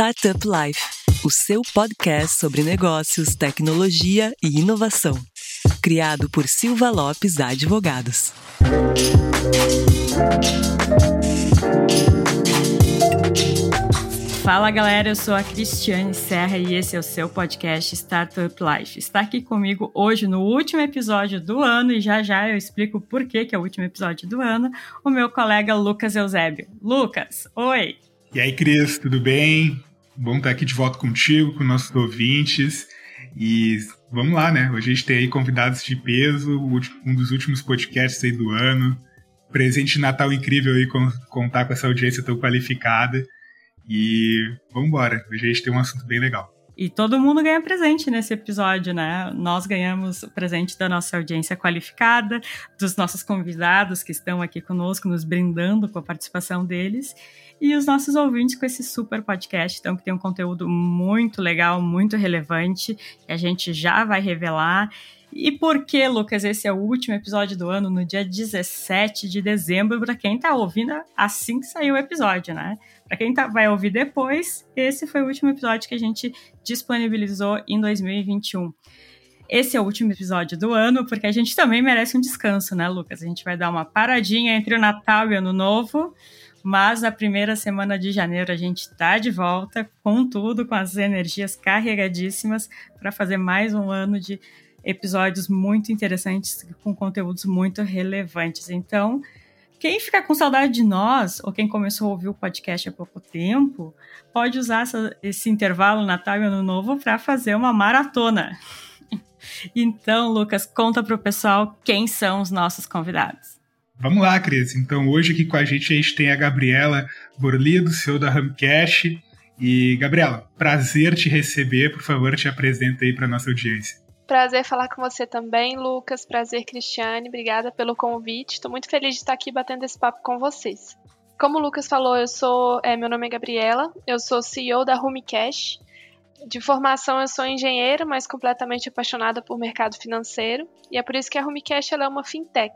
Startup Life, o seu podcast sobre negócios, tecnologia e inovação. Criado por Silva Lopes Advogados. Fala galera, eu sou a Cristiane Serra e esse é o seu podcast Startup Life. Está aqui comigo hoje no último episódio do ano e já já eu explico por que, que é o último episódio do ano, o meu colega Lucas Eusébio. Lucas, oi! E aí, Cris, tudo bem? Bom estar aqui de volta contigo, com nossos ouvintes. E vamos lá, né? Hoje a gente tem aí convidados de peso, um dos últimos podcasts aí do ano. Presente de Natal incrível aí contar com essa audiência tão qualificada. E vamos embora. Hoje a gente tem um assunto bem legal. E todo mundo ganha presente nesse episódio, né? Nós ganhamos presente da nossa audiência qualificada, dos nossos convidados que estão aqui conosco, nos brindando com a participação deles, e os nossos ouvintes com esse super podcast, então, que tem um conteúdo muito legal, muito relevante, que a gente já vai revelar. E por que, Lucas, esse é o último episódio do ano, no dia 17 de dezembro, para quem está ouvindo assim que saiu o episódio, né? Para quem tá, vai ouvir depois, esse foi o último episódio que a gente disponibilizou em 2021. Esse é o último episódio do ano, porque a gente também merece um descanso, né, Lucas? A gente vai dar uma paradinha entre o Natal e o Ano Novo, mas na primeira semana de janeiro a gente tá de volta com tudo, com as energias carregadíssimas para fazer mais um ano de episódios muito interessantes com conteúdos muito relevantes. Então, quem ficar com saudade de nós, ou quem começou a ouvir o podcast há pouco tempo, pode usar essa, esse intervalo Natal e Ano Novo para fazer uma maratona. Então, Lucas, conta para o pessoal quem são os nossos convidados. Vamos lá, Cris. Então, hoje aqui com a gente a gente tem a Gabriela Borlido, CEO da Ramcast. E, Gabriela, prazer te receber. Por favor, te apresenta aí para nossa audiência. Prazer falar com você também, Lucas. Prazer, Cristiane. Obrigada pelo convite. Estou muito feliz de estar aqui batendo esse papo com vocês. Como o Lucas falou, eu sou, é, meu nome é Gabriela, eu sou CEO da Rumi Cash. De formação, eu sou engenheira, mas completamente apaixonada por mercado financeiro. E é por isso que a Rumi Cash é uma fintech.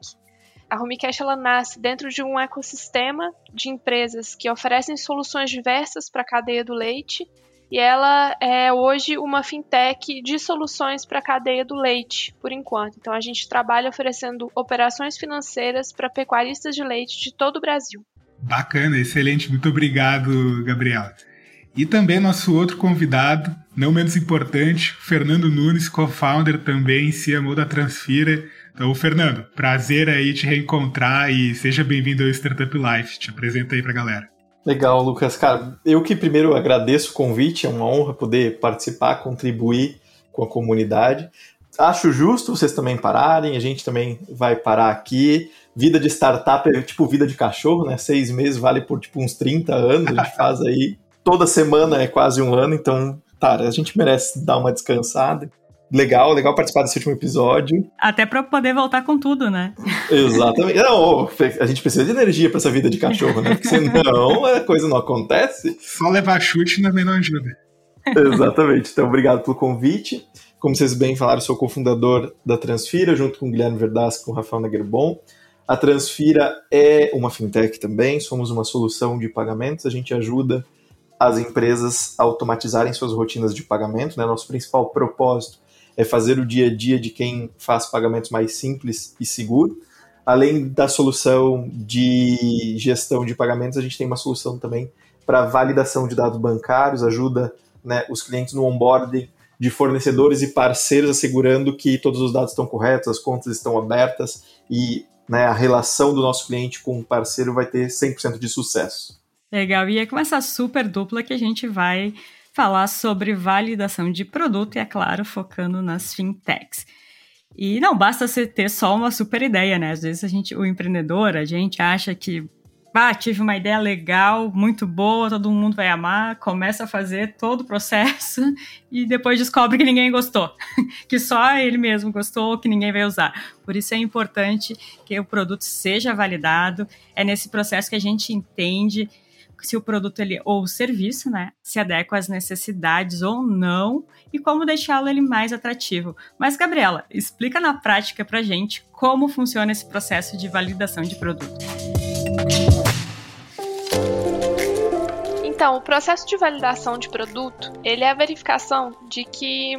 A Cash ela nasce dentro de um ecossistema de empresas que oferecem soluções diversas para a cadeia do leite e ela é hoje uma fintech de soluções para a cadeia do leite, por enquanto. Então a gente trabalha oferecendo operações financeiras para pecuaristas de leite de todo o Brasil. Bacana, excelente. Muito obrigado, Gabriela. E também nosso outro convidado, não menos importante, Fernando Nunes, co-founder também, CMO da Transfira. Então, Fernando, prazer aí te reencontrar e seja bem-vindo ao Startup Life. Te apresenta aí para a galera. Legal, Lucas. Cara, eu que primeiro agradeço o convite, é uma honra poder participar, contribuir com a comunidade. Acho justo vocês também pararem, a gente também vai parar aqui. Vida de startup é tipo vida de cachorro, né? Seis meses vale por tipo uns 30 anos, a gente faz aí. Toda semana é quase um ano, então, tá, a gente merece dar uma descansada legal, legal participar desse último episódio. Até para poder voltar com tudo, né? Exatamente. Não, a gente precisa de energia para essa vida de cachorro, né? Porque senão a coisa não acontece. Só levar chute também não ajuda. Exatamente. Então, obrigado pelo convite. Como vocês bem falaram, sou cofundador da Transfira, junto com o Guilherme Verdasco e com o Rafael Nagerbon. A Transfira é uma fintech também, somos uma solução de pagamentos, a gente ajuda as empresas a automatizarem suas rotinas de pagamento. Né? Nosso principal propósito é fazer o dia a dia de quem faz pagamentos mais simples e seguro. Além da solução de gestão de pagamentos, a gente tem uma solução também para validação de dados bancários, ajuda né, os clientes no onboarding de fornecedores e parceiros, assegurando que todos os dados estão corretos, as contas estão abertas e né, a relação do nosso cliente com o parceiro vai ter 100% de sucesso. Legal, e é com essa super dupla que a gente vai falar sobre validação de produto e, é claro, focando nas fintechs. E não basta você ter só uma super ideia, né? Às vezes a gente, o empreendedor, a gente acha que ah, tive uma ideia legal, muito boa, todo mundo vai amar, começa a fazer todo o processo e depois descobre que ninguém gostou, que só ele mesmo gostou, que ninguém vai usar. Por isso é importante que o produto seja validado. É nesse processo que a gente entende se o produto ele, ou o serviço, né, se adequa às necessidades ou não e como deixá-lo ele mais atrativo. Mas Gabriela, explica na prática para gente como funciona esse processo de validação de produto. Então, o processo de validação de produto, ele é a verificação de que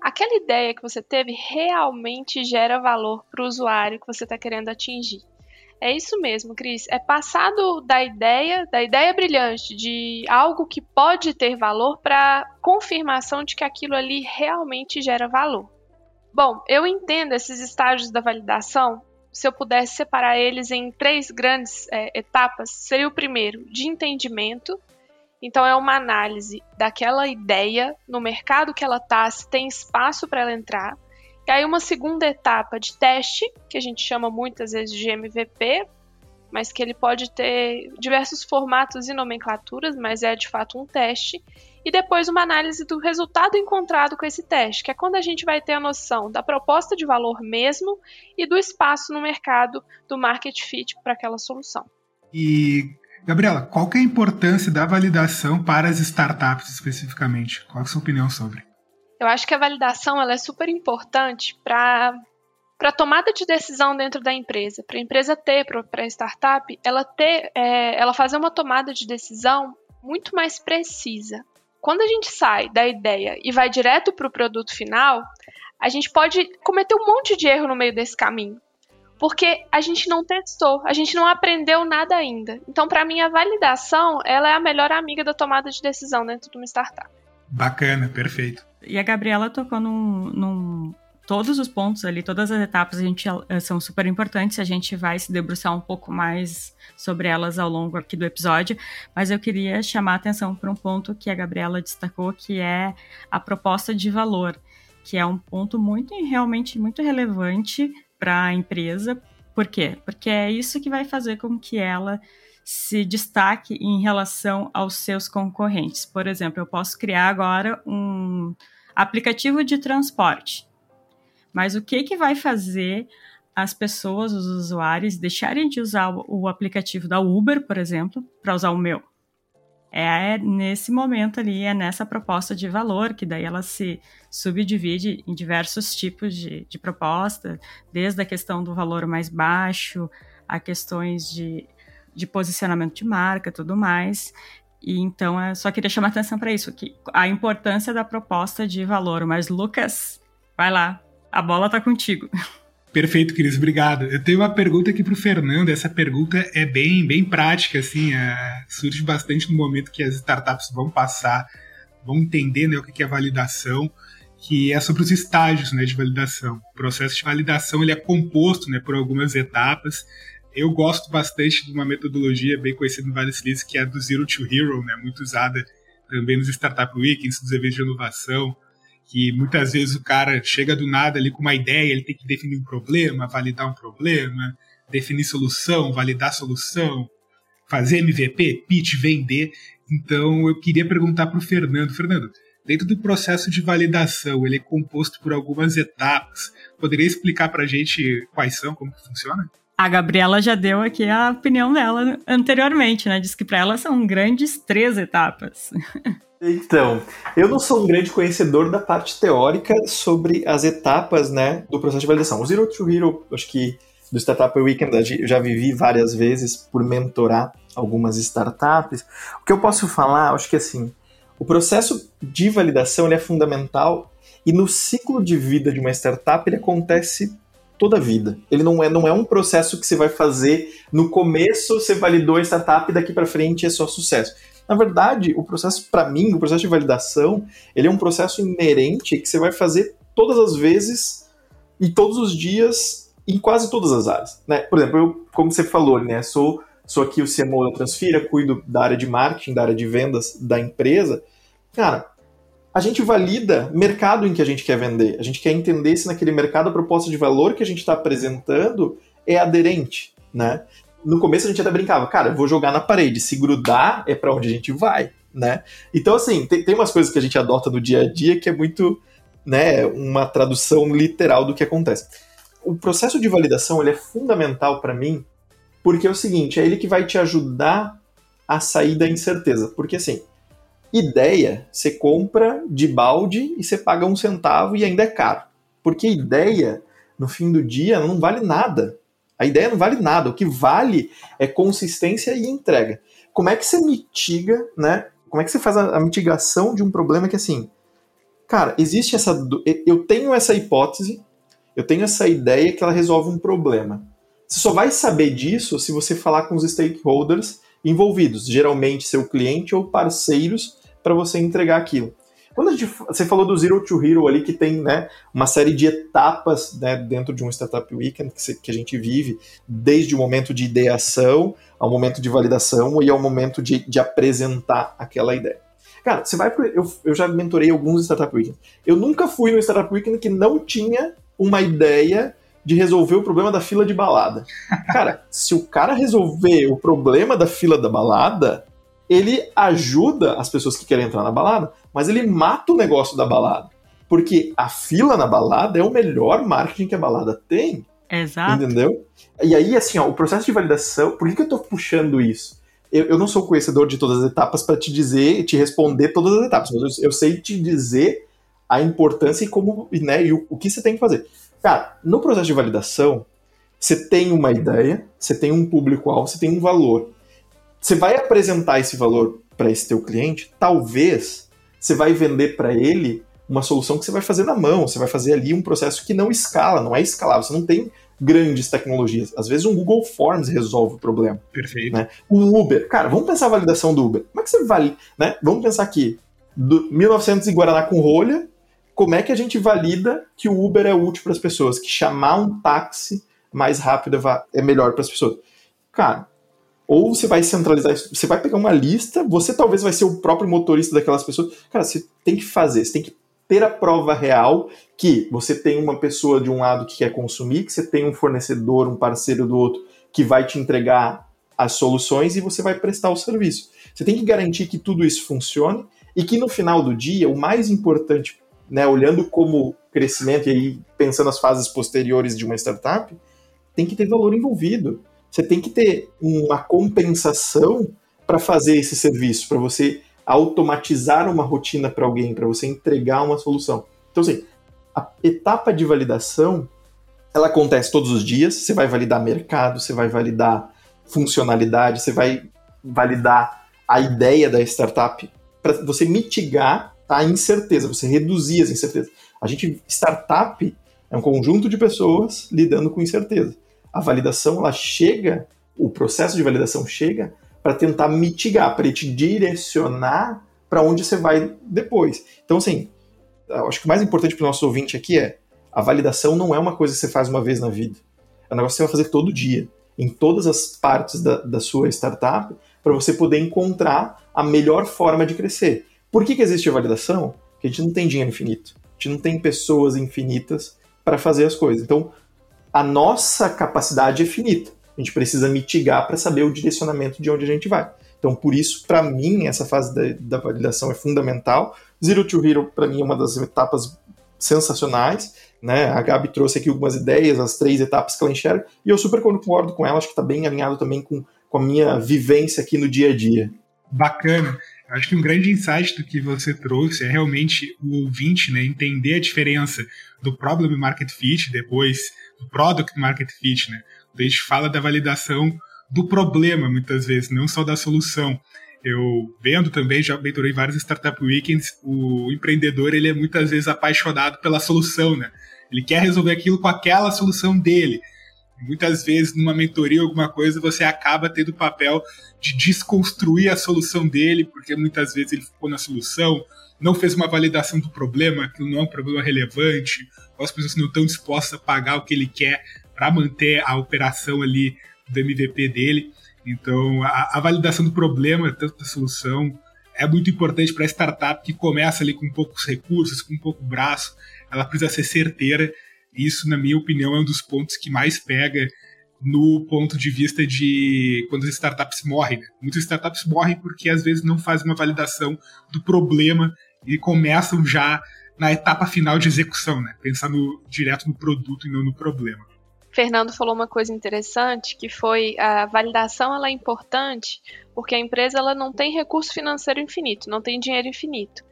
aquela ideia que você teve realmente gera valor para o usuário que você está querendo atingir. É isso mesmo, Cris. É passado da ideia, da ideia brilhante de algo que pode ter valor para confirmação de que aquilo ali realmente gera valor. Bom, eu entendo esses estágios da validação. Se eu pudesse separar eles em três grandes é, etapas, seria o primeiro de entendimento. Então, é uma análise daquela ideia no mercado que ela está, se tem espaço para ela entrar. E aí uma segunda etapa de teste, que a gente chama muitas vezes de MVP, mas que ele pode ter diversos formatos e nomenclaturas, mas é de fato um teste. E depois uma análise do resultado encontrado com esse teste, que é quando a gente vai ter a noção da proposta de valor mesmo e do espaço no mercado do market fit para aquela solução. E Gabriela, qual que é a importância da validação para as startups especificamente? Qual é a sua opinião sobre? Eu acho que a validação ela é super importante para para tomada de decisão dentro da empresa, para a empresa ter, para a startup, ela ter, é, ela fazer uma tomada de decisão muito mais precisa. Quando a gente sai da ideia e vai direto para o produto final, a gente pode cometer um monte de erro no meio desse caminho, porque a gente não testou, a gente não aprendeu nada ainda. Então, para mim, a validação ela é a melhor amiga da tomada de decisão dentro de uma startup. Bacana, perfeito. E a Gabriela tocou num, num todos os pontos ali, todas as etapas a gente, eh, são super importantes. A gente vai se debruçar um pouco mais sobre elas ao longo aqui do episódio, mas eu queria chamar a atenção para um ponto que a Gabriela destacou, que é a proposta de valor, que é um ponto muito realmente muito relevante para a empresa. Por quê? Porque é isso que vai fazer com que ela se destaque em relação aos seus concorrentes. Por exemplo, eu posso criar agora um aplicativo de transporte. Mas o que, que vai fazer as pessoas, os usuários, deixarem de usar o aplicativo da Uber, por exemplo, para usar o meu? É nesse momento ali, é nessa proposta de valor, que daí ela se subdivide em diversos tipos de, de proposta, desde a questão do valor mais baixo, a questões de de posicionamento de marca, tudo mais. E então eu só queria chamar atenção para isso, que a importância da proposta de valor. Mas Lucas, vai lá, a bola tá contigo. Perfeito, Cris, obrigado. Eu tenho uma pergunta aqui para o Fernando. Essa pergunta é bem, bem prática, assim, é, surge bastante no momento que as startups vão passar, vão entender né, o que é validação, que é sobre os estágios né, de validação. O processo de validação ele é composto né, por algumas etapas. Eu gosto bastante de uma metodologia bem conhecida no Vale do Silício, que é a do Zero to Hero, né, muito usada também nos Startup Weekends, nos eventos de inovação, que muitas vezes o cara chega do nada ali com uma ideia, ele tem que definir um problema, validar um problema, definir solução, validar solução, fazer MVP, pitch, vender. Então eu queria perguntar para o Fernando, Fernando, dentro do processo de validação, ele é composto por algumas etapas. Poderia explicar para a gente quais são, como funciona? A Gabriela já deu aqui a opinião dela anteriormente, né? Diz que para ela são grandes três etapas. Então, eu não sou um grande conhecedor da parte teórica sobre as etapas, né, do processo de validação. O Zero to Hero, acho que do Startup Weekend eu já vivi várias vezes por mentorar algumas startups. O que eu posso falar, acho que assim, o processo de validação é fundamental e no ciclo de vida de uma startup ele acontece toda a vida. Ele não é, não é um processo que você vai fazer no começo, você validou a startup e daqui para frente é só sucesso. Na verdade, o processo, para mim, o processo de validação, ele é um processo inerente que você vai fazer todas as vezes e todos os dias em quase todas as áreas. Né? Por exemplo, eu, como você falou, né, sou, sou aqui o CMO da Transfira, cuido da área de marketing, da área de vendas da empresa. Cara, a gente valida mercado em que a gente quer vender. A gente quer entender se naquele mercado a proposta de valor que a gente está apresentando é aderente, né? No começo a gente até brincava, cara, vou jogar na parede, se grudar é para onde a gente vai, né? Então, assim, tem, tem umas coisas que a gente adota no dia a dia que é muito, né, uma tradução literal do que acontece. O processo de validação ele é fundamental para mim porque é o seguinte, é ele que vai te ajudar a sair da incerteza. Porque, assim, Ideia, você compra de balde e você paga um centavo e ainda é caro. Porque ideia, no fim do dia, não vale nada. A ideia não vale nada. O que vale é consistência e entrega. Como é que você mitiga né, Como é que você faz a, a mitigação de um problema que assim, cara, existe essa. Eu tenho essa hipótese, eu tenho essa ideia que ela resolve um problema. Você só vai saber disso se você falar com os stakeholders envolvidos, geralmente seu cliente ou parceiros, para você entregar aquilo. Quando a gente, você falou do Zero to Hero ali, que tem né, uma série de etapas né, dentro de um Startup Weekend que, que, a gente vive, desde o momento de ideação ao momento de validação e ao momento de, de apresentar aquela ideia. Cara, você vai. Eu, eu já mentorei alguns Startup Weekends. Eu nunca fui no Startup Weekend que não tinha uma ideia de resolver o problema da fila de balada. Cara, se o cara resolver o problema da fila da balada, ele ajuda as pessoas que querem entrar na balada, mas ele mata o negócio da balada. Porque a fila na balada é o melhor marketing que a balada tem. Exato. Entendeu? E aí, assim, ó, o processo de validação. Por que, que eu tô puxando isso? Eu, eu não sou conhecedor de todas as etapas para te dizer, te responder todas as etapas, mas eu, eu, sei te dizer a importância e como, né, e o, o que você tem que fazer. Cara, no processo de validação, você tem uma ideia, você tem um público-alvo, você tem um valor. Você vai apresentar esse valor para esse teu cliente, talvez você vai vender para ele uma solução que você vai fazer na mão, você vai fazer ali um processo que não escala, não é escalável, você não tem grandes tecnologias. Às vezes um Google Forms resolve o problema. Perfeito. Né? O Uber, cara, vamos pensar a validação do Uber. Como é que você valida, né? Vamos pensar aqui, do 1900 em Guaraná com rolha, como é que a gente valida que o Uber é útil para as pessoas, que chamar um táxi mais rápido é melhor para as pessoas? Cara, ou você vai centralizar isso, você vai pegar uma lista, você talvez vai ser o próprio motorista daquelas pessoas. Cara, você tem que fazer, você tem que ter a prova real que você tem uma pessoa de um lado que quer consumir, que você tem um fornecedor, um parceiro do outro que vai te entregar as soluções e você vai prestar o serviço. Você tem que garantir que tudo isso funcione e que no final do dia, o mais importante, né, olhando como crescimento e aí pensando as fases posteriores de uma startup, tem que ter valor envolvido você tem que ter uma compensação para fazer esse serviço, para você automatizar uma rotina para alguém, para você entregar uma solução. Então, assim, a etapa de validação ela acontece todos os dias. Você vai validar mercado, você vai validar funcionalidade, você vai validar a ideia da startup para você mitigar a incerteza, você reduzir as incertezas. A gente startup é um conjunto de pessoas lidando com incerteza a validação ela chega, o processo de validação chega para tentar mitigar, para te direcionar para onde você vai depois. Então, assim, acho que o mais importante para o nosso ouvinte aqui é a validação não é uma coisa que você faz uma vez na vida. É um negócio que você vai fazer todo dia, em todas as partes da, da sua startup, para você poder encontrar a melhor forma de crescer. Por que, que existe a validação? Porque a gente não tem dinheiro infinito. A gente não tem pessoas infinitas para fazer as coisas. Então, a nossa capacidade é finita. A gente precisa mitigar para saber o direcionamento de onde a gente vai. Então, por isso, para mim, essa fase da, da, validação é fundamental. Zero to Hero, para mim, é uma das etapas sensacionais. Né? A Gabi trouxe aqui algumas ideias, as três etapas que ela enxerga, e eu super concordo com ela, acho que está bem alinhado também com, com a minha vivência aqui no dia a dia. Bacana. Acho que um grande insight do que você trouxe é realmente o ouvinte né, entender a diferença do problem market fit, depois do product market fit, né? A gente fala da validação do problema, muitas vezes, não só da solução. Eu vendo também, já mentorei vários startup weekends, o empreendedor ele é muitas vezes apaixonado pela solução, né? Ele quer resolver aquilo com aquela solução dele. Muitas vezes, numa mentoria, alguma coisa, você acaba tendo o papel de desconstruir a solução dele, porque muitas vezes ele ficou na solução, não fez uma validação do problema, aquilo não é um problema relevante, ou as pessoas não estão dispostas a pagar o que ele quer para manter a operação ali do MVP dele. Então, a, a validação do problema, tanto da solução, é muito importante para a startup que começa ali com poucos recursos, com pouco braço, ela precisa ser certeira. Isso, na minha opinião, é um dos pontos que mais pega no ponto de vista de quando as startups morrem. Né? Muitas startups morrem porque às vezes não fazem uma validação do problema e começam já na etapa final de execução, né? Pensando direto no produto e não no problema. Fernando falou uma coisa interessante, que foi a validação ela é importante porque a empresa ela não tem recurso financeiro infinito, não tem dinheiro infinito.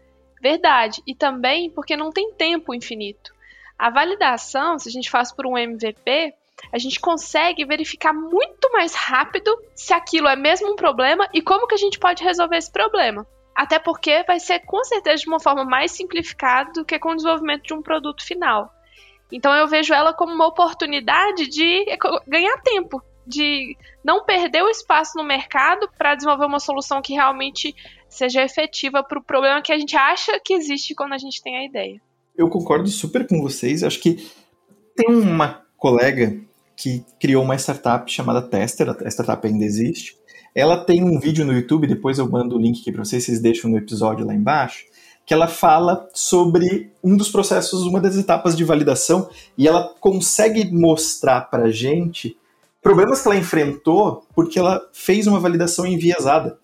Verdade. E também porque não tem tempo infinito. A validação, se a gente faz por um MVP, a gente consegue verificar muito mais rápido se aquilo é mesmo um problema e como que a gente pode resolver esse problema. Até porque vai ser com certeza de uma forma mais simplificada do que com o desenvolvimento de um produto final. Então eu vejo ela como uma oportunidade de ganhar tempo, de não perder o espaço no mercado para desenvolver uma solução que realmente seja efetiva para o problema que a gente acha que existe quando a gente tem a ideia. Eu concordo super com vocês. Acho que tem uma colega que criou uma startup chamada Tester, a startup ainda existe. Ela tem um vídeo no YouTube, depois eu mando o link aqui para vocês, vocês deixam no episódio lá embaixo, que ela fala sobre um dos processos, uma das etapas de validação, e ela consegue mostrar para gente problemas que ela enfrentou porque ela fez uma validação enviesada,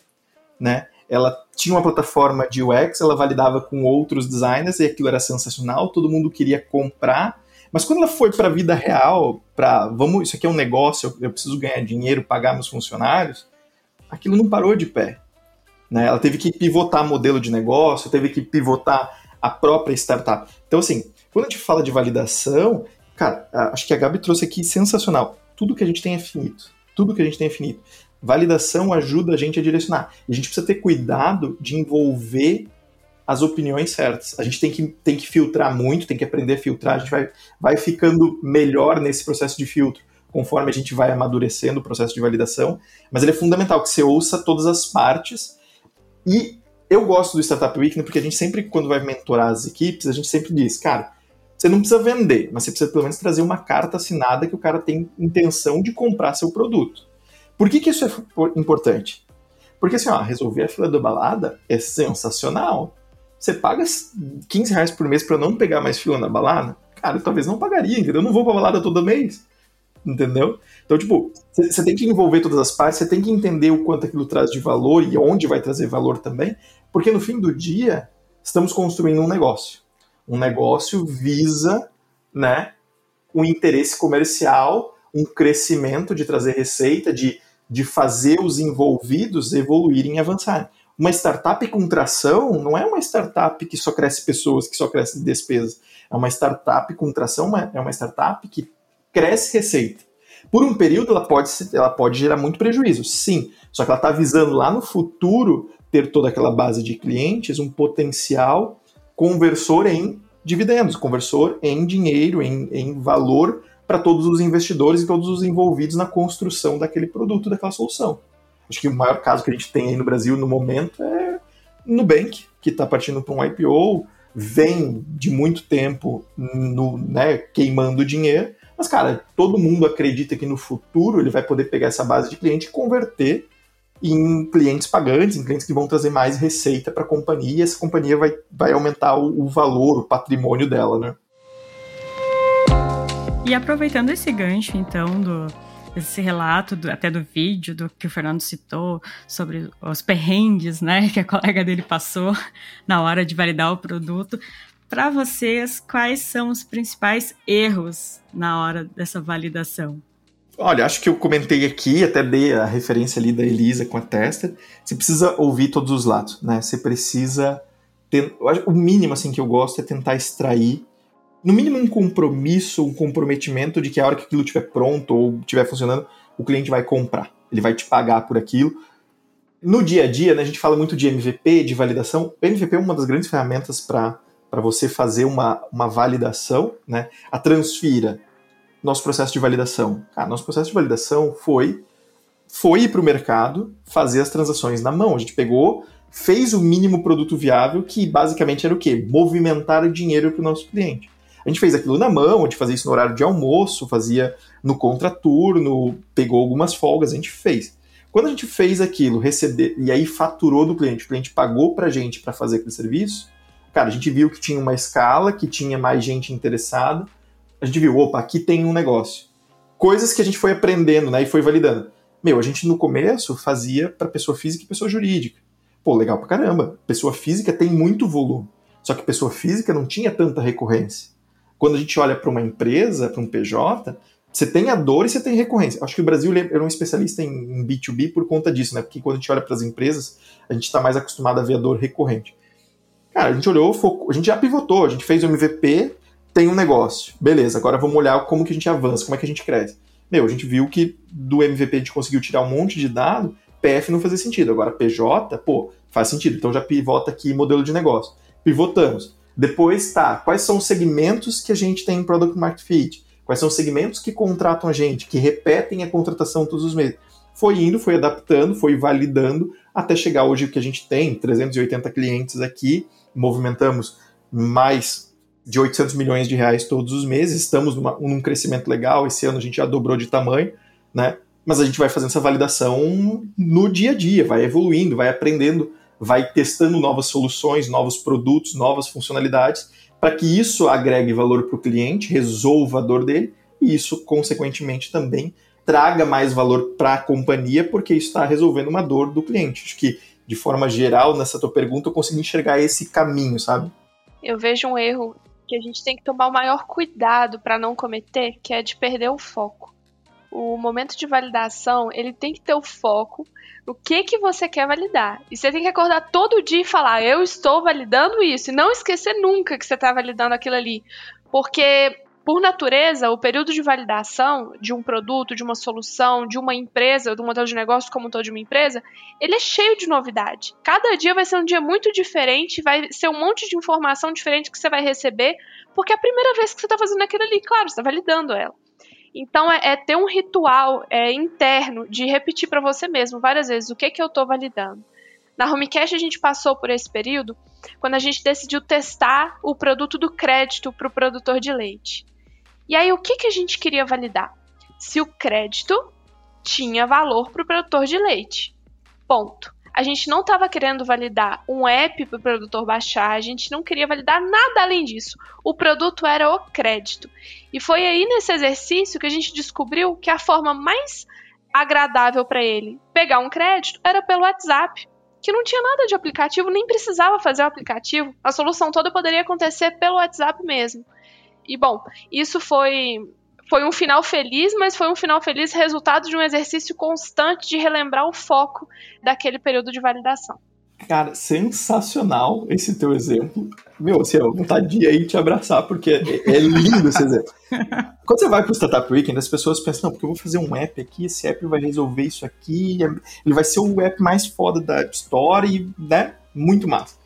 né? Ela tinha uma plataforma de UX, ela validava com outros designers e aquilo era sensacional, todo mundo queria comprar, mas quando ela foi para a vida real, para vamos, isso aqui é um negócio, eu preciso ganhar dinheiro, pagar meus funcionários, aquilo não parou de pé. Né? Ela teve que pivotar modelo de negócio, teve que pivotar a própria startup. Então, assim, quando a gente fala de validação, cara, acho que a Gabi trouxe aqui sensacional tudo que a gente tem é finito. Tudo que a gente tem é finito. Validação ajuda a gente a direcionar. E a gente precisa ter cuidado de envolver as opiniões certas. A gente tem que, tem que filtrar muito, tem que aprender a filtrar, a gente vai, vai ficando melhor nesse processo de filtro, conforme a gente vai amadurecendo o processo de validação. Mas ele é fundamental que você ouça todas as partes. E eu gosto do Startup Weekend porque a gente sempre, quando vai mentorar as equipes, a gente sempre diz, cara, você não precisa vender, mas você precisa pelo menos trazer uma carta assinada que o cara tem intenção de comprar seu produto. Por que, que isso é importante? Porque assim, ó, resolver a fila da balada é sensacional. Você paga 15 reais por mês para não pegar mais fila na balada? Cara, eu talvez não pagaria, entendeu? Eu não vou pra balada todo mês. Entendeu? Então, tipo, você tem que envolver todas as partes, você tem que entender o quanto aquilo traz de valor e onde vai trazer valor também, porque no fim do dia, estamos construindo um negócio um negócio visa né, um interesse comercial, um crescimento de trazer receita, de, de fazer os envolvidos evoluírem e avançarem. Uma startup com tração não é uma startup que só cresce pessoas, que só cresce despesas. É uma startup com tração, é uma startup que cresce receita. Por um período ela pode, ela pode gerar muito prejuízo, sim. Só que ela está visando lá no futuro ter toda aquela base de clientes, um potencial conversor em dividendos, conversor em dinheiro, em, em valor para todos os investidores e todos os envolvidos na construção daquele produto, daquela solução. Acho que o maior caso que a gente tem aí no Brasil no momento é Nubank, que está partindo para um IPO, vem de muito tempo no, né, queimando dinheiro, mas, cara, todo mundo acredita que no futuro ele vai poder pegar essa base de cliente e converter em clientes pagantes, em clientes que vão trazer mais receita para a companhia, e essa companhia vai, vai aumentar o, o valor, o patrimônio dela, né? E aproveitando esse gancho, então, do, esse relato, do, até do vídeo do que o Fernando citou sobre os perrengues, né, que a colega dele passou na hora de validar o produto. Para vocês, quais são os principais erros na hora dessa validação? Olha, acho que eu comentei aqui, até dei a referência ali da Elisa com a testa. Você precisa ouvir todos os lados, né? Você precisa ter, o mínimo assim que eu gosto é tentar extrair no mínimo um compromisso, um comprometimento de que a hora que aquilo estiver pronto ou estiver funcionando, o cliente vai comprar. Ele vai te pagar por aquilo. No dia a dia, né, a gente fala muito de MVP, de validação. O MVP é uma das grandes ferramentas para você fazer uma, uma validação. Né? A Transfira nosso processo de validação? Cara, nosso processo de validação foi foi ir para o mercado fazer as transações na mão. A gente pegou, fez o mínimo produto viável, que basicamente era o quê? Movimentar o dinheiro para o nosso cliente. A gente fez aquilo na mão, a gente fazia isso no horário de almoço, fazia no contraturno, pegou algumas folgas, a gente fez. Quando a gente fez aquilo, receber e aí faturou do cliente, o cliente pagou para a gente para fazer aquele serviço, cara, a gente viu que tinha uma escala, que tinha mais gente interessada, a gente viu, opa, aqui tem um negócio. Coisas que a gente foi aprendendo, né, e foi validando. Meu, a gente no começo fazia para pessoa física e pessoa jurídica. Pô, legal pra caramba. Pessoa física tem muito volume. Só que pessoa física não tinha tanta recorrência. Quando a gente olha para uma empresa, para um PJ, você tem a dor e você tem recorrência. Acho que o Brasil é um especialista em B2B por conta disso, né? Porque quando a gente olha para as empresas, a gente está mais acostumado a ver a dor recorrente. Cara, a gente olhou, a gente já pivotou, a gente fez o MVP, tem um negócio. Beleza, agora vamos olhar como que a gente avança, como é que a gente cresce. Meu, a gente viu que do MVP a gente conseguiu tirar um monte de dado PF não fazia sentido. Agora PJ, pô, faz sentido. Então já pivota aqui modelo de negócio. Pivotamos. Depois, tá, quais são os segmentos que a gente tem em Product Market Fit? Quais são os segmentos que contratam a gente, que repetem a contratação todos os meses? Foi indo, foi adaptando, foi validando, até chegar hoje que a gente tem, 380 clientes aqui, movimentamos mais de 800 milhões de reais todos os meses, estamos numa, num crescimento legal, esse ano a gente já dobrou de tamanho, né? Mas a gente vai fazendo essa validação no dia a dia, vai evoluindo, vai aprendendo, vai testando novas soluções, novos produtos, novas funcionalidades, para que isso agregue valor para o cliente, resolva a dor dele, e isso, consequentemente, também traga mais valor para a companhia, porque isso está resolvendo uma dor do cliente. Acho que, de forma geral, nessa tua pergunta, eu consegui enxergar esse caminho, sabe? Eu vejo um erro que a gente tem que tomar o maior cuidado para não cometer, que é de perder o foco. O momento de validação, ele tem que ter o foco no que que você quer validar. E você tem que acordar todo dia e falar: "Eu estou validando isso", e não esquecer nunca que você está validando aquilo ali. Porque por natureza, o período de validação de um produto, de uma solução, de uma empresa, do modelo de negócio como todo de uma empresa, ele é cheio de novidade. Cada dia vai ser um dia muito diferente, vai ser um monte de informação diferente que você vai receber, porque é a primeira vez que você está fazendo aquilo ali, claro, você está validando ela. Então é, é, ter um ritual é, interno de repetir para você mesmo várias vezes o que, que eu estou validando. Na Homecast a gente passou por esse período quando a gente decidiu testar o produto do crédito para o produtor de leite. E aí, o que, que a gente queria validar? Se o crédito tinha valor para o produtor de leite. Ponto. A gente não estava querendo validar um app para o produtor baixar, a gente não queria validar nada além disso. O produto era o crédito. E foi aí nesse exercício que a gente descobriu que a forma mais agradável para ele pegar um crédito era pelo WhatsApp, que não tinha nada de aplicativo, nem precisava fazer o aplicativo. A solução toda poderia acontecer pelo WhatsApp mesmo. E bom, isso foi foi um final feliz, mas foi um final feliz resultado de um exercício constante de relembrar o foco daquele período de validação. Cara, sensacional esse teu exemplo. Meu, assim, ó, vontade de ir aí te abraçar, porque é, é lindo esse exemplo. Quando você vai para o Startup Weekend, as pessoas pensam, não, porque eu vou fazer um app aqui, esse app vai resolver isso aqui, ele vai ser o app mais foda da Store e, né, muito massa.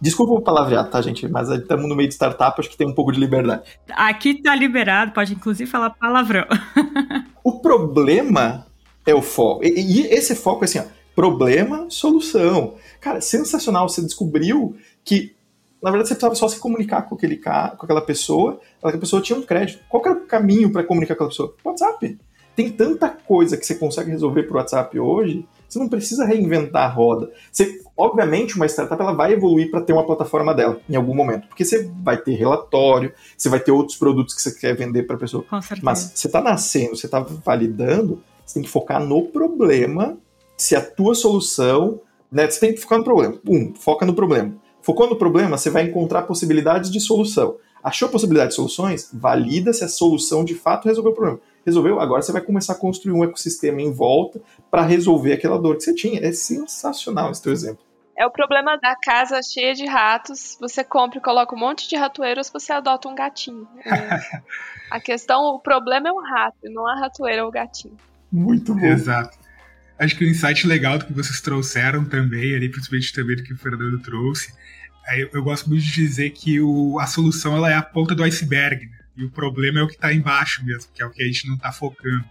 Desculpa o palavreado, tá, gente? Mas estamos no meio de startup, acho que tem um pouco de liberdade. Aqui tá liberado, pode inclusive falar palavrão. o problema é o foco. E, e esse foco é assim, ó, problema, solução. Cara, sensacional. Você descobriu que, na verdade, você precisava só se comunicar com, aquele cara, com aquela pessoa, aquela pessoa tinha um crédito. Qual era o caminho para comunicar com aquela pessoa? WhatsApp. Tem tanta coisa que você consegue resolver por WhatsApp hoje você não precisa reinventar a roda. Você, obviamente, uma startup ela vai evoluir para ter uma plataforma dela em algum momento, porque você vai ter relatório, você vai ter outros produtos que você quer vender para a pessoa. Mas você está nascendo, você está validando, você tem que focar no problema. Se a tua solução, né, você tem que focar no problema. Um, foca no problema. Focou no problema, você vai encontrar possibilidades de solução. Achou possibilidade de soluções? Valida se a solução de fato resolveu o problema. Resolveu? Agora você vai começar a construir um ecossistema em volta para resolver aquela dor que você tinha. É sensacional esse teu exemplo. É o problema da casa cheia de ratos. Você compra e coloca um monte de ratoeiros, você adota um gatinho. É. a questão, o problema é o rato, não a ratoeira ou o gatinho. Muito bom. Exato. Acho que o um insight legal do que vocês trouxeram também, ali, principalmente também do que o Fernando trouxe, é, eu gosto muito de dizer que o, a solução ela é a ponta do iceberg, né? E o problema é o que está embaixo mesmo, que é o que a gente não está focando.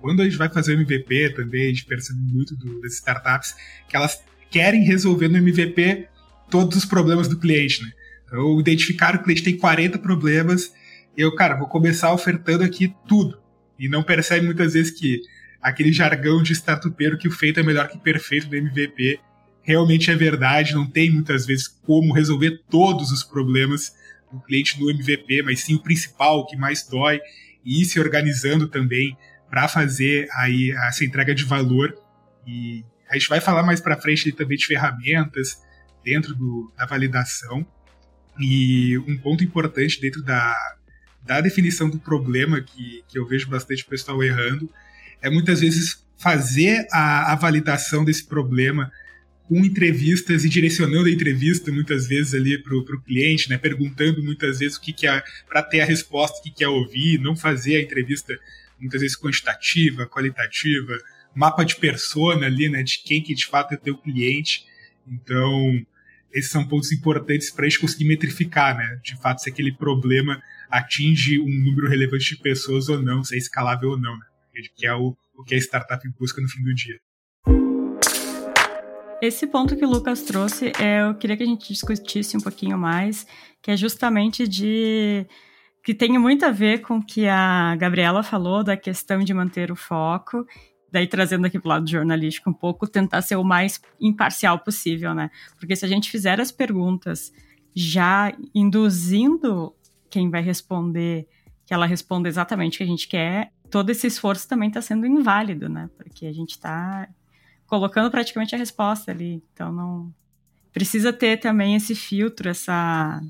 Quando a gente vai fazer o MVP também, a gente percebe muito do, das startups que elas querem resolver no MVP todos os problemas do cliente, né? Então, identificar que o cliente tem 40 problemas, eu, cara, vou começar ofertando aqui tudo. E não percebe muitas vezes que aquele jargão de startupeiro que o feito é melhor que perfeito do MVP realmente é verdade, não tem muitas vezes como resolver todos os problemas do cliente no MVP, mas sim o principal, o que mais dói, e ir se organizando também para fazer aí essa entrega de valor. E a gente vai falar mais para frente também de ferramentas dentro do, da validação. E um ponto importante dentro da, da definição do problema, que, que eu vejo bastante pessoal errando, é muitas vezes fazer a, a validação desse problema com entrevistas e direcionando a entrevista muitas vezes ali para o cliente, né, perguntando muitas vezes o que, é, para ter a resposta, o que quer é ouvir, não fazer a entrevista muitas vezes quantitativa, qualitativa, mapa de persona ali, né, de quem que de fato é teu cliente. Então, esses são pontos importantes para a gente conseguir metrificar, né, de fato se aquele problema atinge um número relevante de pessoas ou não, se é escalável ou não, né, que é o, o que a startup busca no fim do dia. Esse ponto que o Lucas trouxe, é, eu queria que a gente discutisse um pouquinho mais, que é justamente de que tem muito a ver com o que a Gabriela falou da questão de manter o foco, daí trazendo aqui para o lado jornalístico um pouco, tentar ser o mais imparcial possível, né? Porque se a gente fizer as perguntas já induzindo quem vai responder que ela responda exatamente o que a gente quer, todo esse esforço também está sendo inválido, né? Porque a gente está colocando praticamente a resposta ali. Então não precisa ter também esse filtro, essa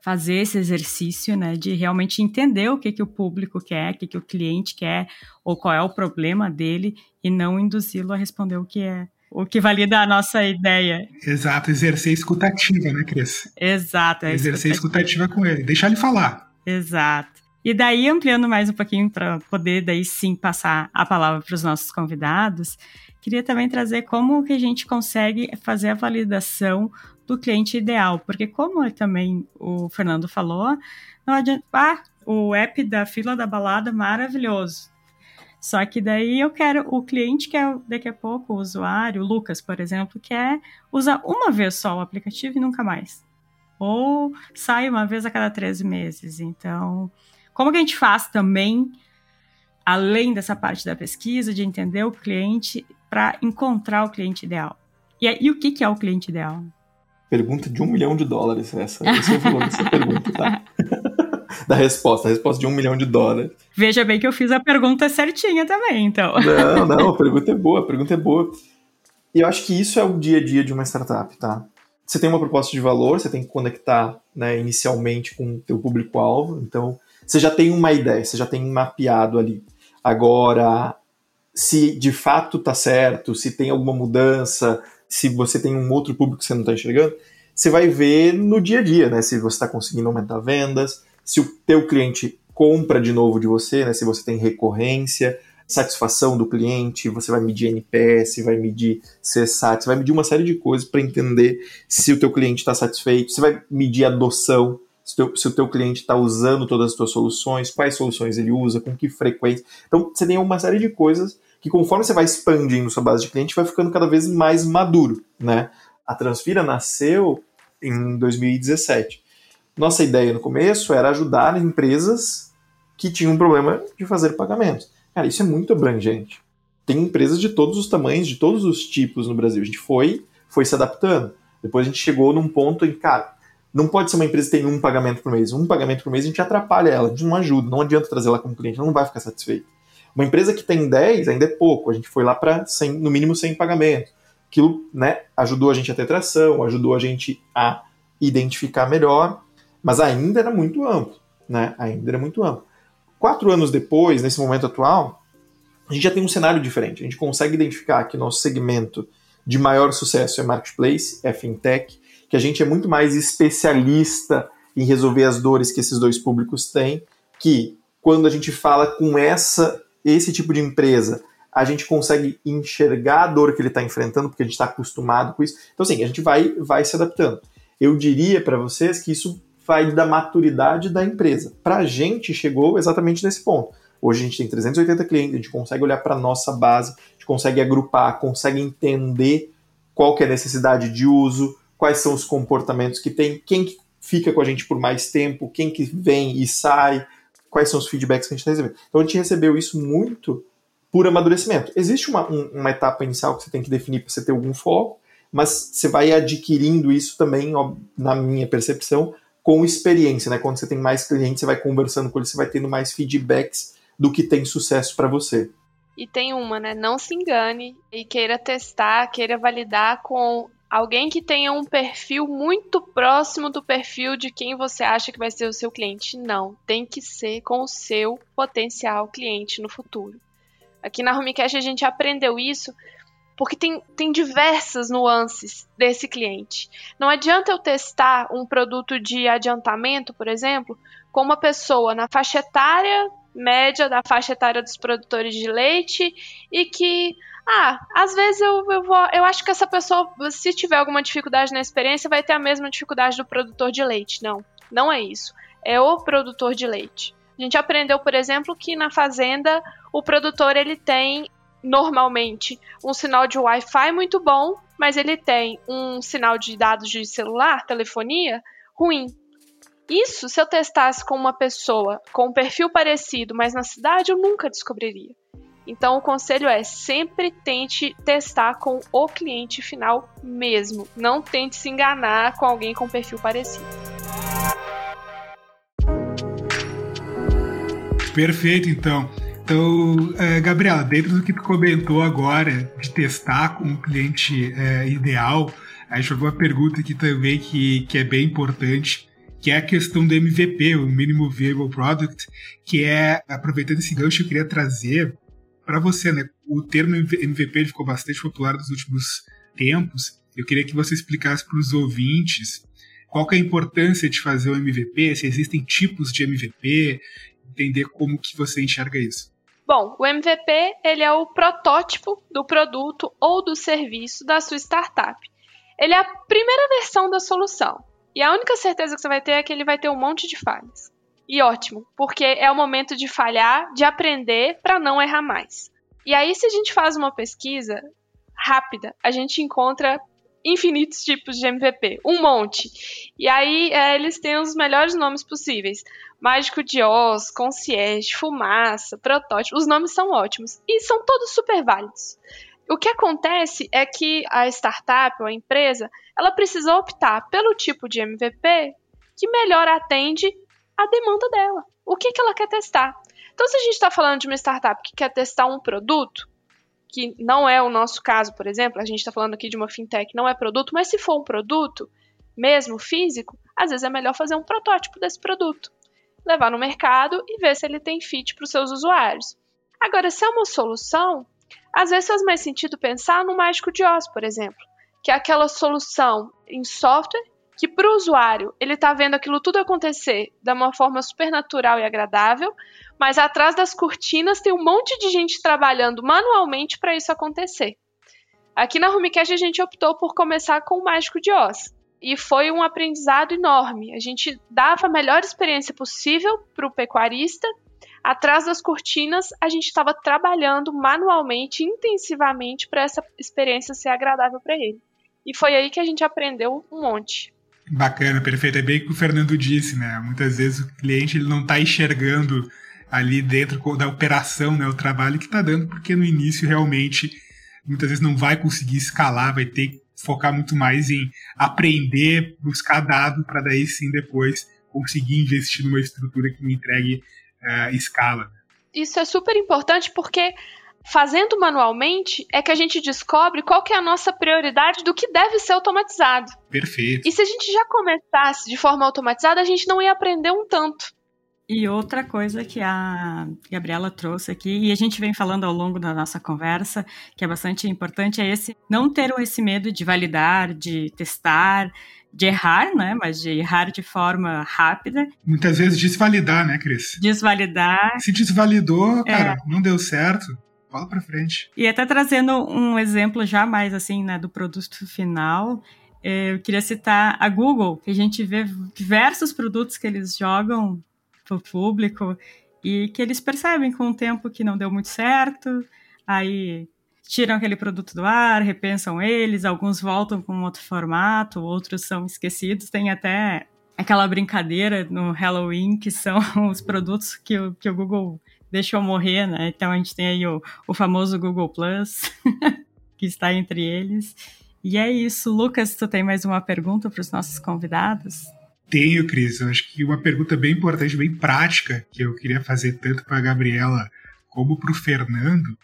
fazer esse exercício, né, de realmente entender o que que o público quer, o que que o cliente quer, ou qual é o problema dele e não induzi-lo a responder o que é o que valida a nossa ideia. Exato, exercer escutativa, né, Cris? Exato. É exercer escutativa. escutativa com ele, deixar ele falar. Exato. E daí, ampliando mais um pouquinho para poder daí sim passar a palavra para os nossos convidados, queria também trazer como que a gente consegue fazer a validação do cliente ideal, porque como também o Fernando falou, não adianta, ah, o app da fila da balada maravilhoso. Só que daí eu quero o cliente que é daqui a pouco o usuário, o Lucas, por exemplo, quer usar uma vez só o aplicativo e nunca mais. Ou sai uma vez a cada três meses. Então, como que a gente faz também, além dessa parte da pesquisa, de entender o cliente, para encontrar o cliente ideal? E, e o que, que é o cliente ideal? Pergunta de um milhão de dólares essa. Esse é o valor dessa pergunta, tá? da resposta, a resposta de um milhão de dólares. Veja bem que eu fiz a pergunta certinha também, então. Não, não, a pergunta é boa, a pergunta é boa. E eu acho que isso é o dia a dia de uma startup, tá? Você tem uma proposta de valor, você tem que conectar né, inicialmente com o teu público-alvo, então você já tem uma ideia, você já tem mapeado ali. Agora, se de fato tá certo, se tem alguma mudança, se você tem um outro público que você não está enxergando, você vai ver no dia a dia, né? Se você está conseguindo aumentar vendas, se o teu cliente compra de novo de você, né? Se você tem recorrência, satisfação do cliente, você vai medir NPS, vai medir CSAT, você vai medir uma série de coisas para entender se o teu cliente está satisfeito, você vai medir adoção, se, teu, se o teu cliente está usando todas as tuas soluções, quais soluções ele usa, com que frequência. Então, você tem uma série de coisas que conforme você vai expandindo sua base de cliente, vai ficando cada vez mais maduro, né? A Transfira nasceu em 2017. Nossa ideia no começo era ajudar empresas que tinham um problema de fazer pagamentos. Cara, isso é muito abrangente. Tem empresas de todos os tamanhos, de todos os tipos no Brasil. A gente foi, foi se adaptando. Depois a gente chegou num ponto em, cara, não pode ser uma empresa que tem um pagamento por mês. Um pagamento por mês a gente atrapalha ela, a gente não ajuda, não adianta trazer ela como cliente, ela não vai ficar satisfeita. Uma empresa que tem 10 ainda é pouco, a gente foi lá para no mínimo 100 pagamentos. Aquilo né, ajudou a gente a ter tração, ajudou a gente a identificar melhor, mas ainda era muito amplo. Né? Ainda era muito amplo. Quatro anos depois, nesse momento atual, a gente já tem um cenário diferente. A gente consegue identificar que nosso segmento de maior sucesso é marketplace, é fintech, que a gente é muito mais especialista em resolver as dores que esses dois públicos têm, que quando a gente fala com essa esse tipo de empresa, a gente consegue enxergar a dor que ele está enfrentando, porque a gente está acostumado com isso. Então, assim, a gente vai, vai se adaptando. Eu diria para vocês que isso vai da maturidade da empresa. Para a gente, chegou exatamente nesse ponto. Hoje a gente tem 380 clientes, a gente consegue olhar para a nossa base, a gente consegue agrupar, consegue entender qual que é a necessidade de uso, quais são os comportamentos que tem, quem fica com a gente por mais tempo, quem que vem e sai, quais são os feedbacks que a gente está recebendo. Então a gente recebeu isso muito por amadurecimento. Existe uma, um, uma etapa inicial que você tem que definir para você ter algum foco, mas você vai adquirindo isso também, ó, na minha percepção, com experiência, né? Quando você tem mais clientes, você vai conversando com eles, você vai tendo mais feedbacks do que tem sucesso para você. E tem uma, né? Não se engane e queira testar, queira validar com Alguém que tenha um perfil muito próximo do perfil de quem você acha que vai ser o seu cliente. Não, tem que ser com o seu potencial cliente no futuro. Aqui na Homecast a gente aprendeu isso porque tem, tem diversas nuances desse cliente. Não adianta eu testar um produto de adiantamento, por exemplo, com uma pessoa na faixa etária média da faixa etária dos produtores de leite e que Ah, às vezes eu, eu, vou, eu acho que essa pessoa, se tiver alguma dificuldade na experiência, vai ter a mesma dificuldade do produtor de leite. Não, não é isso. É o produtor de leite. A gente aprendeu, por exemplo, que na fazenda o produtor ele tem normalmente um sinal de Wi-Fi muito bom, mas ele tem um sinal de dados de celular, telefonia, ruim. Isso, se eu testasse com uma pessoa com um perfil parecido, mas na cidade, eu nunca descobriria. Então, o conselho é sempre tente testar com o cliente final mesmo. Não tente se enganar com alguém com perfil parecido. Perfeito, então. Então, é, Gabriela, dentro do que tu comentou agora de testar com o cliente é, ideal, a gente uma pergunta aqui também que, que é bem importante, que é a questão do MVP, o Minimum Viable Product, que é, aproveitando esse gancho, eu queria trazer para você, né? O termo MVP ficou bastante popular nos últimos tempos. Eu queria que você explicasse para os ouvintes qual é a importância de fazer o MVP, se existem tipos de MVP, entender como que você enxerga isso. Bom, o MVP ele é o protótipo do produto ou do serviço da sua startup. Ele é a primeira versão da solução. E a única certeza que você vai ter é que ele vai ter um monte de falhas. E ótimo, porque é o momento de falhar, de aprender para não errar mais. E aí, se a gente faz uma pesquisa rápida, a gente encontra infinitos tipos de MVP, um monte. E aí é, eles têm os melhores nomes possíveis. Mágico de Oz, Concierge, Fumaça, Protótipo, os nomes são ótimos e são todos super válidos. O que acontece é que a startup ou a empresa, ela precisa optar pelo tipo de MVP que melhor atende a demanda dela. O que, que ela quer testar? Então, se a gente está falando de uma startup que quer testar um produto, que não é o nosso caso, por exemplo, a gente está falando aqui de uma fintech, não é produto, mas se for um produto, mesmo físico, às vezes é melhor fazer um protótipo desse produto, levar no mercado e ver se ele tem fit para os seus usuários. Agora, se é uma solução, às vezes faz mais sentido pensar no Mágico de Oz, por exemplo, que é aquela solução em software que para o usuário ele está vendo aquilo tudo acontecer de uma forma super natural e agradável, mas atrás das cortinas tem um monte de gente trabalhando manualmente para isso acontecer. Aqui na Rumicast a gente optou por começar com o Mágico de Oz. E foi um aprendizado enorme. A gente dava a melhor experiência possível para o pecuarista. Atrás das cortinas, a gente estava trabalhando manualmente, intensivamente, para essa experiência ser agradável para ele. E foi aí que a gente aprendeu um monte. Bacana, perfeito. É bem o que o Fernando disse, né? Muitas vezes o cliente ele não está enxergando ali dentro da operação, né, o trabalho que está dando, porque no início realmente muitas vezes não vai conseguir escalar, vai ter que focar muito mais em aprender, buscar dado para daí sim depois conseguir investir numa estrutura que me entregue uh, escala. Isso é super importante porque fazendo manualmente é que a gente descobre qual que é a nossa prioridade do que deve ser automatizado. Perfeito. E se a gente já começasse de forma automatizada, a gente não ia aprender um tanto. E outra coisa que a Gabriela trouxe aqui, e a gente vem falando ao longo da nossa conversa, que é bastante importante, é esse não ter esse medo de validar, de testar, de errar, né? Mas de errar de forma rápida. Muitas vezes desvalidar, né, Cris? Desvalidar. Se desvalidou, cara, é. não deu certo. Fala para frente. E até trazendo um exemplo já mais assim, né, do produto final, é, eu queria citar a Google, que a gente vê diversos produtos que eles jogam para o público e que eles percebem com o tempo que não deu muito certo, aí tiram aquele produto do ar, repensam eles, alguns voltam com outro formato, outros são esquecidos. Tem até aquela brincadeira no Halloween que são os produtos que que o Google deixou morrer, né? Então a gente tem aí o, o famoso Google Plus, que está entre eles. E é isso. Lucas, tu tem mais uma pergunta para os nossos convidados? Tenho, Cris. Eu acho que uma pergunta bem importante, bem prática, que eu queria fazer tanto para a Gabriela como para o Fernando,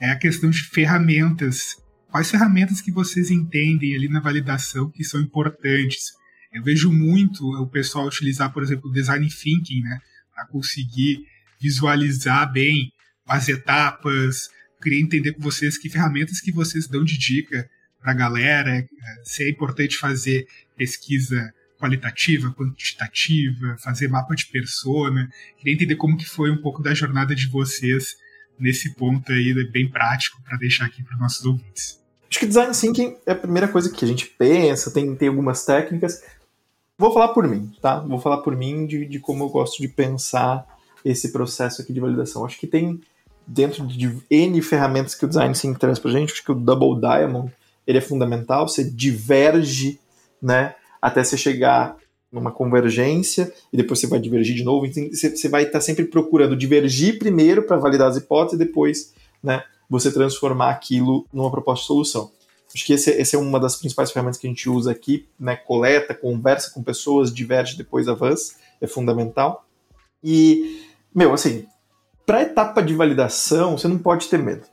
é a questão de ferramentas. Quais ferramentas que vocês entendem ali na validação que são importantes? Eu vejo muito o pessoal utilizar, por exemplo, o design thinking, né, para conseguir visualizar bem as etapas. Queria entender com vocês que ferramentas que vocês dão de dica para a galera, se é importante fazer pesquisa qualitativa, quantitativa, fazer mapa de persona. Queria entender como que foi um pouco da jornada de vocês nesse ponto aí bem prático para deixar aqui para os nossos ouvintes. Acho que design thinking é a primeira coisa que a gente pensa, tem, tem algumas técnicas. Vou falar por mim, tá? Vou falar por mim de, de como eu gosto de pensar esse processo aqui de validação. Acho que tem dentro de N ferramentas que o design thinking traz pra gente, acho que o Double Diamond ele é fundamental, você diverge, né, até você chegar numa convergência e depois você vai divergir de novo. Então, você vai estar sempre procurando divergir primeiro para validar as hipóteses e depois, né, você transformar aquilo numa proposta de solução. Acho que esse é uma das principais ferramentas que a gente usa aqui, né, coleta, conversa com pessoas, diverge, depois avança, é fundamental. E, meu, assim, para etapa de validação, você não pode ter medo.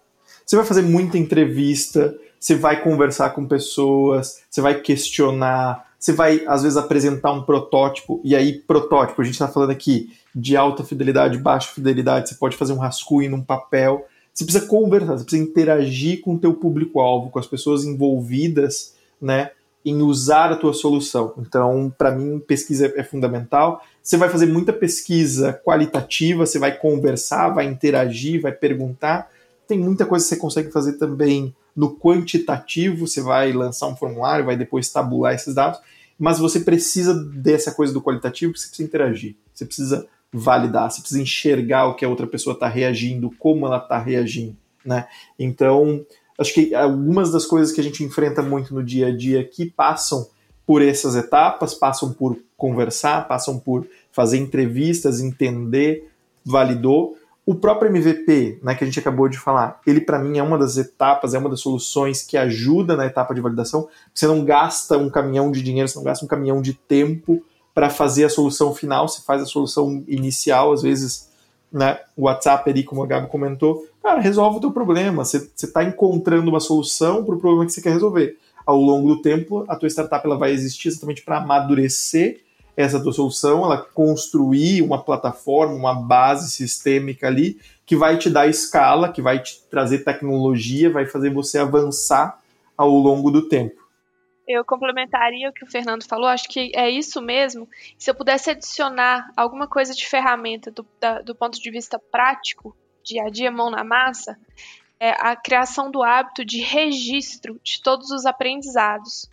Você vai fazer muita entrevista, você vai conversar com pessoas, você vai questionar, você vai, às vezes, apresentar um protótipo, e aí, protótipo, a gente está falando aqui de alta fidelidade, baixa fidelidade, você pode fazer um rascunho num papel, você precisa conversar, você precisa interagir com o teu público-alvo, com as pessoas envolvidas, né, em usar a tua solução. Então, para mim, pesquisa é fundamental. Você vai fazer muita pesquisa qualitativa, você vai conversar, vai interagir, vai perguntar. Tem muita coisa que você consegue fazer também no quantitativo, você vai lançar um formulário, vai depois tabular esses dados, mas você precisa dessa coisa do qualitativo, você precisa interagir, você precisa validar, você precisa enxergar o que a outra pessoa está reagindo, como ela está reagindo, né? Então, acho que algumas das coisas que a gente enfrenta muito no dia a dia aqui passam por essas etapas, passam por conversar, passam por fazer entrevistas, entender, validou, o próprio MVP, né, que a gente acabou de falar, ele para mim é uma das etapas, é uma das soluções que ajuda na etapa de validação. Você não gasta um caminhão de dinheiro, você não gasta um caminhão de tempo para fazer a solução final, você faz a solução inicial, às vezes, né, o WhatsApp ali, como a Gabi comentou, cara, resolve o teu problema. Você está encontrando uma solução para o problema que você quer resolver. Ao longo do tempo, a tua startup ela vai existir exatamente para amadurecer essa tua solução, ela construir uma plataforma, uma base sistêmica ali que vai te dar escala, que vai te trazer tecnologia, vai fazer você avançar ao longo do tempo. Eu complementaria o que o Fernando falou, acho que é isso mesmo. Se eu pudesse adicionar alguma coisa de ferramenta do, da, do ponto de vista prático, dia a dia, mão na massa, é a criação do hábito de registro de todos os aprendizados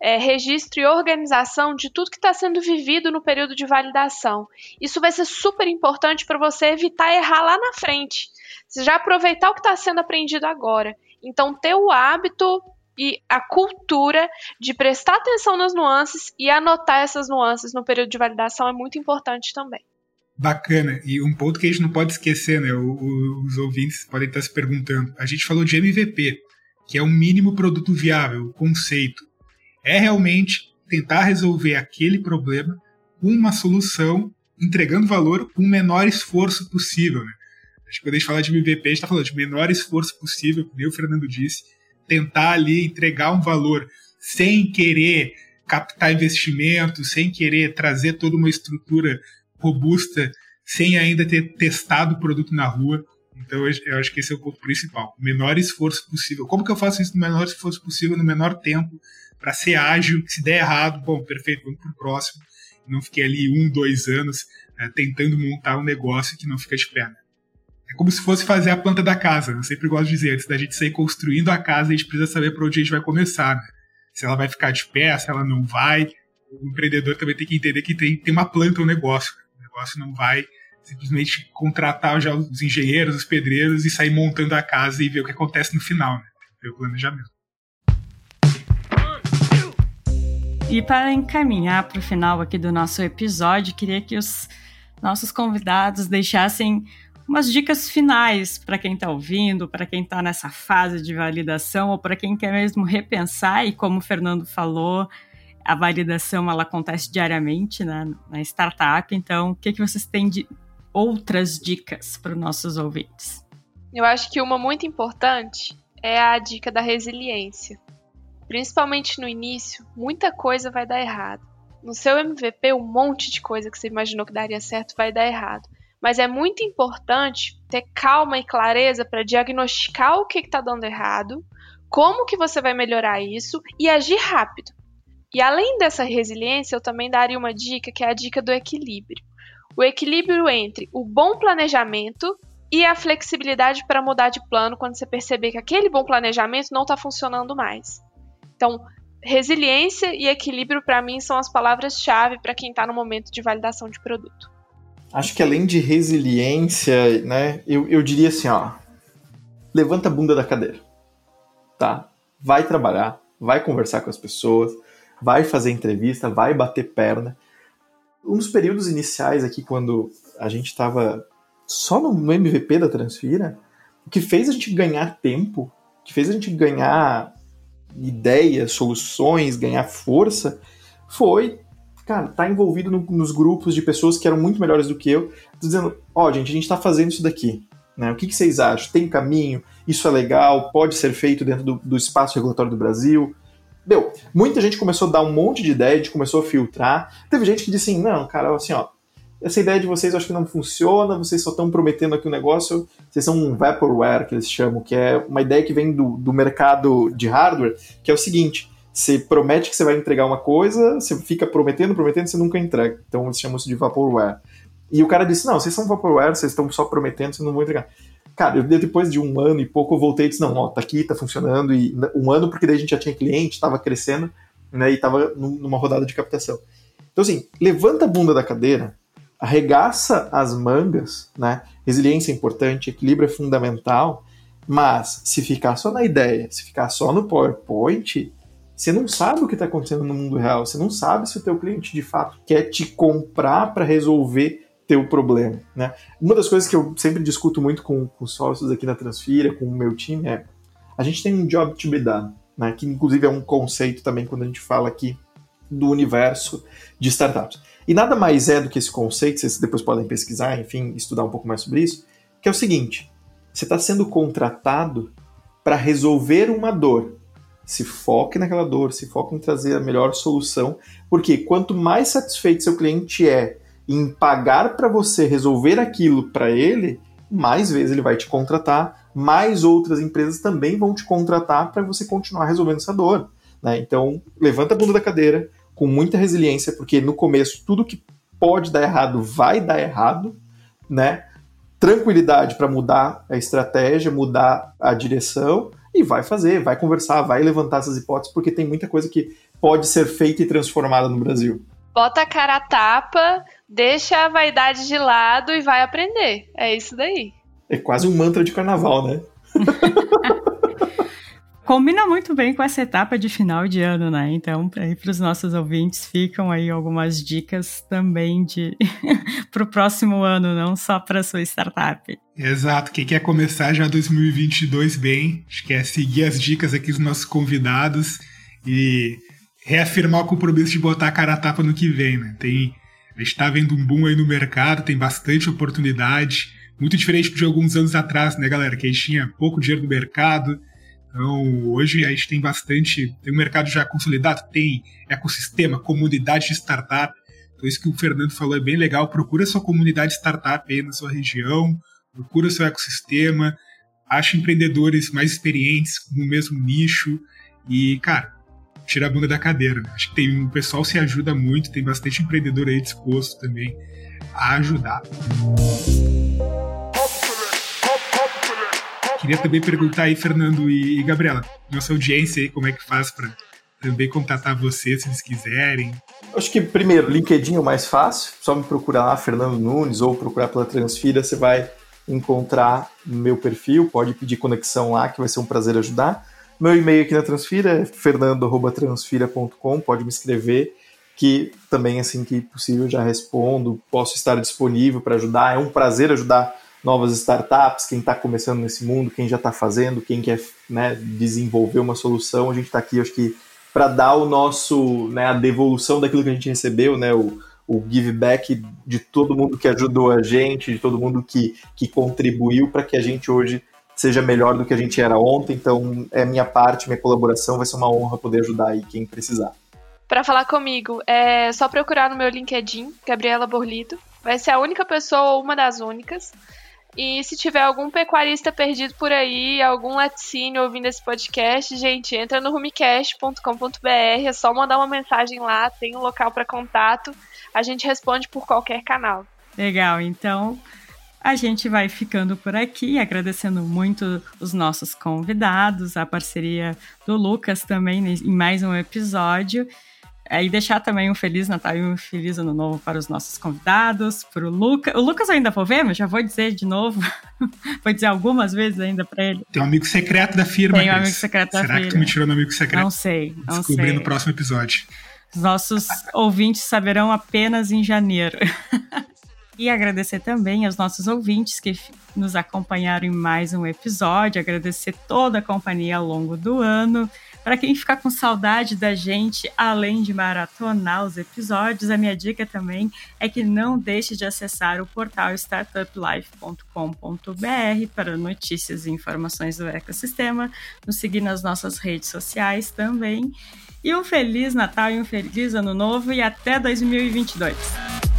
é, registro e organização de tudo que está sendo vivido no período de validação. Isso vai ser super importante para você evitar errar lá na frente. Você já aproveitar o que está sendo aprendido agora. Então, ter o hábito e a cultura de prestar atenção nas nuances e anotar essas nuances no período de validação é muito importante também. Bacana. E um ponto que a gente não pode esquecer, né? os ouvintes podem estar se perguntando. A gente falou de MVP, que é o mínimo produto viável, o conceito é realmente tentar resolver aquele problema com uma solução, entregando valor com o menor esforço possível. Né? Acho que quando a gente fala de MVP, a gente está falando de menor esforço possível, como o Fernando disse, tentar ali entregar um valor sem querer captar investimento, sem querer trazer toda uma estrutura robusta, sem ainda ter testado o produto na rua. Então eu acho que esse é o ponto principal. O menor esforço possível. Como que eu faço isso no menor esforço possível, no menor tempo, para ser ágil, se der errado, bom, perfeito, vamos pro próximo. Não fiquei ali um, dois anos é, tentando montar um negócio que não fica de pé. Né? É como se fosse fazer a planta da casa. Né? Eu sempre gosto de dizer, antes da gente sair construindo a casa, a gente precisa saber para onde a gente vai começar. Né? Se ela vai ficar de pé, se ela não vai. O empreendedor também tem que entender que tem, tem uma planta, um negócio. O negócio não vai simplesmente contratar já os engenheiros, os pedreiros e sair montando a casa e ver o que acontece no final. Né? Ver o planejamento. E para encaminhar para o final aqui do nosso episódio, queria que os nossos convidados deixassem umas dicas finais para quem está ouvindo, para quem está nessa fase de validação ou para quem quer mesmo repensar. E como o Fernando falou, a validação ela acontece diariamente né, na startup. Então, o que, que vocês têm de outras dicas para os nossos ouvintes? Eu acho que uma muito importante é a dica da resiliência. Principalmente no início, muita coisa vai dar errado. No seu MVP, um monte de coisa que você imaginou que daria certo vai dar errado. Mas é muito importante ter calma e clareza para diagnosticar o que está dando errado, como que você vai melhorar isso e agir rápido. E além dessa resiliência, eu também daria uma dica que é a dica do equilíbrio. O equilíbrio entre o bom planejamento e a flexibilidade para mudar de plano quando você perceber que aquele bom planejamento não está funcionando mais. Então, resiliência e equilíbrio para mim são as palavras-chave para quem está no momento de validação de produto. Acho que além de resiliência, né, eu, eu diria assim, ó, levanta a bunda da cadeira, tá? Vai trabalhar, vai conversar com as pessoas, vai fazer entrevista, vai bater perna. Um dos períodos iniciais aqui, quando a gente estava só no MVP da Transfira, o que fez a gente ganhar tempo, que fez a gente ganhar ideias, soluções, ganhar força, foi, cara, tá envolvido no, nos grupos de pessoas que eram muito melhores do que eu, dizendo, ó, oh, gente, a gente tá fazendo isso daqui, né? O que, que, vocês acham? Tem caminho? Isso é legal? Pode ser feito dentro do, do espaço regulatório do Brasil? Deu. Muita gente começou a dar um monte de ideia, a gente começou a filtrar. Teve gente que disse assim, não, cara, assim, ó, essa ideia de vocês eu acho que não funciona, vocês só estão prometendo aqui um negócio, vocês são um vaporware, que eles chamam, que é uma ideia que vem do, do mercado de hardware, que é o seguinte, você promete que você vai entregar uma coisa, você fica prometendo, prometendo, você nunca entrega. Então eles chamam isso de vaporware. E o cara disse, não, vocês são vaporware, vocês estão só prometendo, vocês não vão entregar. Cara, eu, depois de um ano e pouco eu voltei e disse, não, ó, tá aqui, tá funcionando, e um ano porque daí a gente já tinha cliente, estava crescendo, né, e estava numa rodada de captação. Então assim, levanta a bunda da cadeira, arregaça as mangas, né? Resiliência é importante, equilíbrio é fundamental, mas se ficar só na ideia, se ficar só no PowerPoint, você não sabe o que está acontecendo no mundo real, você não sabe se o teu cliente de fato quer te comprar para resolver teu problema, né? Uma das coisas que eu sempre discuto muito com, com sócios aqui na Transfira, com o meu time, é a gente tem um job to be done, né? Que inclusive é um conceito também quando a gente fala aqui do universo de startups. E nada mais é do que esse conceito, vocês depois podem pesquisar, enfim, estudar um pouco mais sobre isso, que é o seguinte: você está sendo contratado para resolver uma dor. Se foque naquela dor, se foque em trazer a melhor solução, porque quanto mais satisfeito seu cliente é em pagar para você resolver aquilo para ele, mais vezes ele vai te contratar, mais outras empresas também vão te contratar para você continuar resolvendo essa dor. Né? Então, levanta a bunda da cadeira, com muita resiliência, porque no começo tudo que pode dar errado vai dar errado, né? Tranquilidade para mudar a estratégia, mudar a direção e vai fazer, vai conversar, vai levantar essas hipóteses, porque tem muita coisa que pode ser feita e transformada no Brasil. Bota a cara a tapa, deixa a vaidade de lado e vai aprender. É isso daí. É quase um mantra de carnaval, né? combina muito bem com essa etapa de final de ano, né? Então, para os nossos ouvintes, ficam aí algumas dicas também de para o próximo ano, não só para sua startup. Exato. Quem quer começar já 2022 bem, acho que é seguir as dicas aqui dos nossos convidados e reafirmar o compromisso de botar a cara a tapa no que vem, né? Tem, a gente está vendo um boom aí no mercado, tem bastante oportunidade, muito diferente de alguns anos atrás, né, galera? Que a gente tinha pouco dinheiro no mercado, então, hoje a gente tem bastante, tem um mercado já consolidado, tem ecossistema, comunidade de startup. Então, isso que o Fernando falou é bem legal. Procura sua comunidade startup aí na sua região, procura seu ecossistema, acha empreendedores mais experientes no mesmo nicho e, cara, tira a bunda da cadeira. Acho que tem o pessoal se ajuda muito, tem bastante empreendedor aí disposto também a ajudar. Queria também perguntar aí, Fernando e Gabriela, nossa audiência aí, como é que faz para também contatar você, se eles quiserem? Acho que, primeiro, LinkedIn é o mais fácil. Só me procurar lá, Fernando Nunes, ou procurar pela Transfira, você vai encontrar meu perfil. Pode pedir conexão lá, que vai ser um prazer ajudar. Meu e-mail aqui na Transfira é fernando.transfira.com. Pode me escrever, que também, assim que possível, já respondo. Posso estar disponível para ajudar. É um prazer ajudar novas startups, quem está começando nesse mundo, quem já está fazendo, quem quer né, desenvolver uma solução. A gente está aqui, acho que, para dar o nosso, né, a devolução daquilo que a gente recebeu, né, o, o give back de todo mundo que ajudou a gente, de todo mundo que, que contribuiu para que a gente hoje seja melhor do que a gente era ontem. Então, é minha parte, minha colaboração, vai ser uma honra poder ajudar aí quem precisar. Para falar comigo, é só procurar no meu LinkedIn, Gabriela Borlito. Vai ser a única pessoa ou uma das únicas. E se tiver algum pecuarista perdido por aí, algum laticínio ouvindo esse podcast, gente, entra no rumicast.com.br, é só mandar uma mensagem lá, tem um local para contato, a gente responde por qualquer canal. Legal, então a gente vai ficando por aqui, agradecendo muito os nossos convidados, a parceria do Lucas também em mais um episódio. É, e deixar também um Feliz Natal e um Feliz Ano Novo para os nossos convidados, para o Lucas. O Lucas eu ainda vou ver, mas já vou dizer de novo. vou dizer algumas vezes ainda para ele. Tem um amigo secreto da firma. Tem um amigo secreto da Será firma. Será que tu me tirou no amigo secreto? Não sei, não Descobri sei. no próximo episódio. Os nossos ouvintes saberão apenas em janeiro. E agradecer também aos nossos ouvintes que nos acompanharam em mais um episódio, agradecer toda a companhia ao longo do ano. Para quem ficar com saudade da gente, além de maratonar os episódios, a minha dica também é que não deixe de acessar o portal startuplife.com.br para notícias e informações do ecossistema, nos seguir nas nossas redes sociais também. E um feliz Natal e um feliz Ano Novo e até 2022!